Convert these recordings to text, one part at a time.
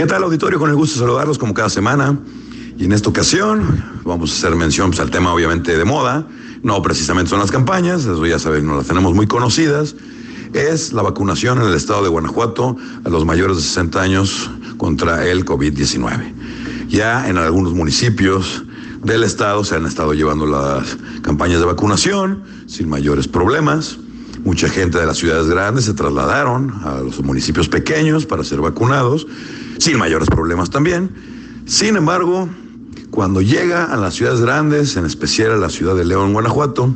¿Qué tal auditorio? Con el gusto de saludarlos como cada semana. Y en esta ocasión vamos a hacer mención pues, al tema obviamente de moda. No precisamente son las campañas, eso ya saben, no las tenemos muy conocidas. Es la vacunación en el estado de Guanajuato a los mayores de 60 años contra el COVID-19. Ya en algunos municipios del estado se han estado llevando las campañas de vacunación sin mayores problemas. Mucha gente de las ciudades grandes se trasladaron a los municipios pequeños para ser vacunados, sin mayores problemas también. Sin embargo, cuando llega a las ciudades grandes, en especial a la ciudad de León, Guanajuato,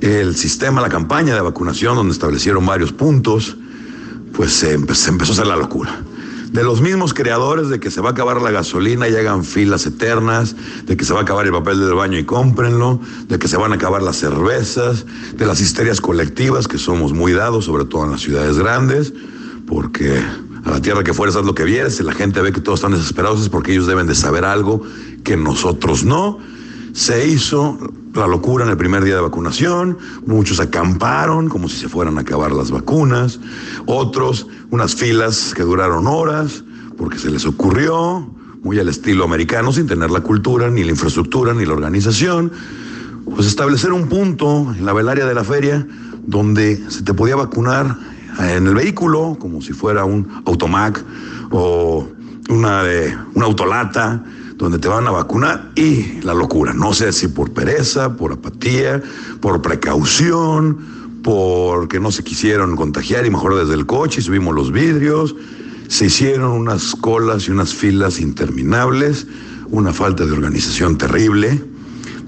el sistema, la campaña de vacunación, donde establecieron varios puntos, pues se, empezó a hacer la locura de los mismos creadores de que se va a acabar la gasolina y hagan filas eternas, de que se va a acabar el papel del baño y cómprenlo, de que se van a acabar las cervezas, de las histerias colectivas que somos muy dados, sobre todo en las ciudades grandes, porque la tierra que fueres haz lo que vieres, si la gente ve que todos están desesperados es porque ellos deben de saber algo que nosotros no. Se hizo la locura en el primer día de vacunación, muchos acamparon como si se fueran a acabar las vacunas, otros unas filas que duraron horas porque se les ocurrió, muy al estilo americano, sin tener la cultura, ni la infraestructura, ni la organización, pues establecer un punto en la velaria de la feria donde se te podía vacunar en el vehículo, como si fuera un automac o una, de, una autolata, donde te van a vacunar y la locura. No sé si por pereza, por apatía, por precaución, porque no se quisieron contagiar y mejor desde el coche y subimos los vidrios. Se hicieron unas colas y unas filas interminables, una falta de organización terrible,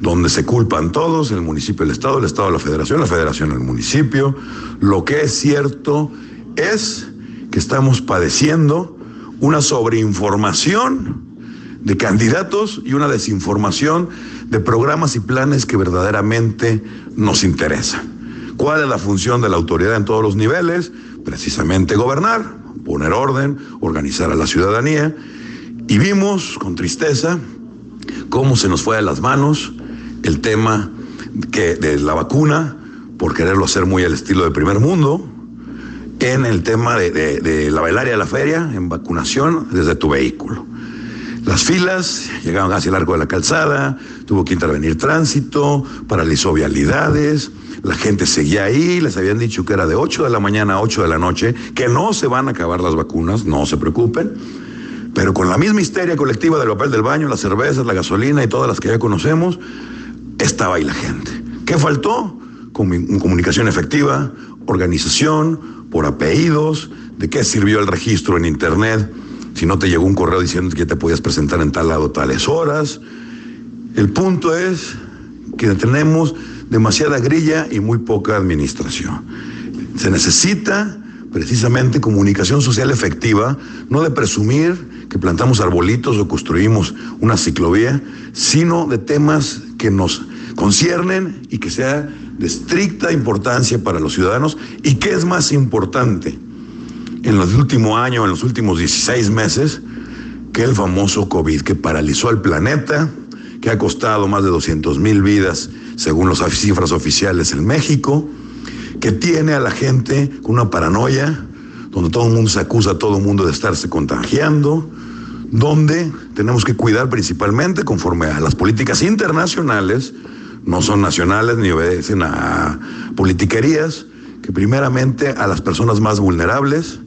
donde se culpan todos, el municipio, el Estado, el Estado, la Federación, la Federación, el municipio. Lo que es cierto es que estamos padeciendo una sobreinformación de candidatos y una desinformación de programas y planes que verdaderamente nos interesan. ¿Cuál es la función de la autoridad en todos los niveles? Precisamente gobernar, poner orden, organizar a la ciudadanía. Y vimos con tristeza cómo se nos fue de las manos el tema que, de la vacuna, por quererlo hacer muy al estilo de primer mundo, en el tema de, de la velaria de la feria, en vacunación desde tu vehículo. Las filas llegaban hacia el arco de la calzada, tuvo que intervenir tránsito, paralizó vialidades, la gente seguía ahí, les habían dicho que era de 8 de la mañana a 8 de la noche, que no se van a acabar las vacunas, no se preocupen, pero con la misma histeria colectiva del papel del baño, las cervezas, la gasolina y todas las que ya conocemos, estaba ahí la gente. ¿Qué faltó? Comunicación efectiva, organización, por apellidos, de qué sirvió el registro en Internet si no te llegó un correo diciendo que te podías presentar en tal lado tales horas. El punto es que tenemos demasiada grilla y muy poca administración. Se necesita precisamente comunicación social efectiva, no de presumir que plantamos arbolitos o construimos una ciclovía, sino de temas que nos conciernen y que sea de estricta importancia para los ciudadanos y que es más importante en los últimos años, en los últimos 16 meses, que el famoso COVID que paralizó al planeta, que ha costado más de 200 mil vidas según las cifras oficiales en México, que tiene a la gente con una paranoia, donde todo el mundo se acusa a todo el mundo de estarse contagiando, donde tenemos que cuidar principalmente conforme a las políticas internacionales, no son nacionales ni obedecen a politiquerías, que primeramente a las personas más vulnerables,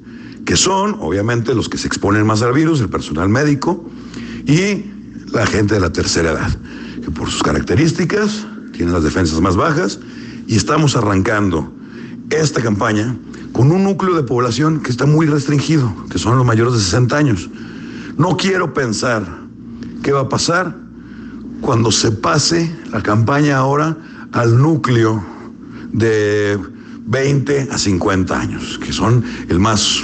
que son obviamente los que se exponen más al virus, el personal médico y la gente de la tercera edad, que por sus características tienen las defensas más bajas y estamos arrancando esta campaña con un núcleo de población que está muy restringido, que son los mayores de 60 años. No quiero pensar qué va a pasar cuando se pase la campaña ahora al núcleo de 20 a 50 años, que son el más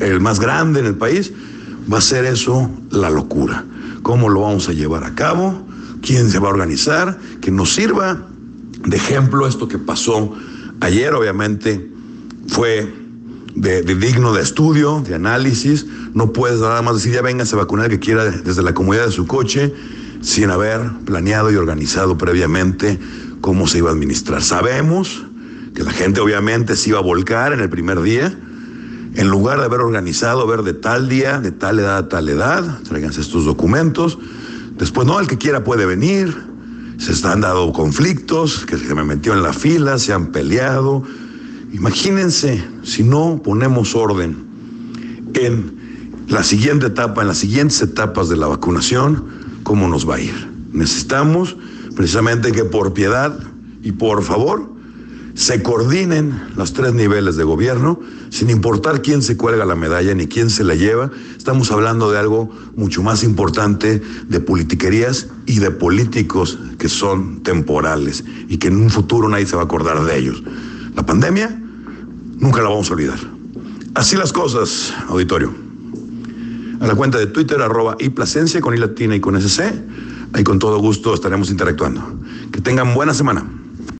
el más grande en el país, va a ser eso la locura. ¿Cómo lo vamos a llevar a cabo? ¿Quién se va a organizar? Que nos sirva de ejemplo esto que pasó ayer, obviamente, fue de, digno de estudio, de análisis. No puedes nada más decir, ya venga a vacunar que quiera desde la comodidad de su coche, sin haber planeado y organizado previamente cómo se iba a administrar. Sabemos que la gente obviamente se iba a volcar en el primer día, En lugar de haber organizado, ver de tal día, de tal edad a tal edad, tráiganse estos documentos. Después, no, el que quiera puede venir. Se están dando conflictos, que se me metió en la fila, se han peleado. Imagínense si no ponemos orden en la siguiente etapa, en las siguientes etapas de la vacunación, cómo nos va a ir. Necesitamos precisamente que por piedad y por favor se coordinen los tres niveles de gobierno, sin importar quién se cuelga la medalla ni quién se la lleva. Estamos hablando de algo mucho más importante, de politiquerías y de políticos que son temporales y que en un futuro nadie se va a acordar de ellos. La pandemia nunca la vamos a olvidar. Así las cosas, auditorio. A la cuenta de Twitter, arroba y Plasencia con I y con SC. Ahí con todo gusto estaremos interactuando. Que tengan buena semana.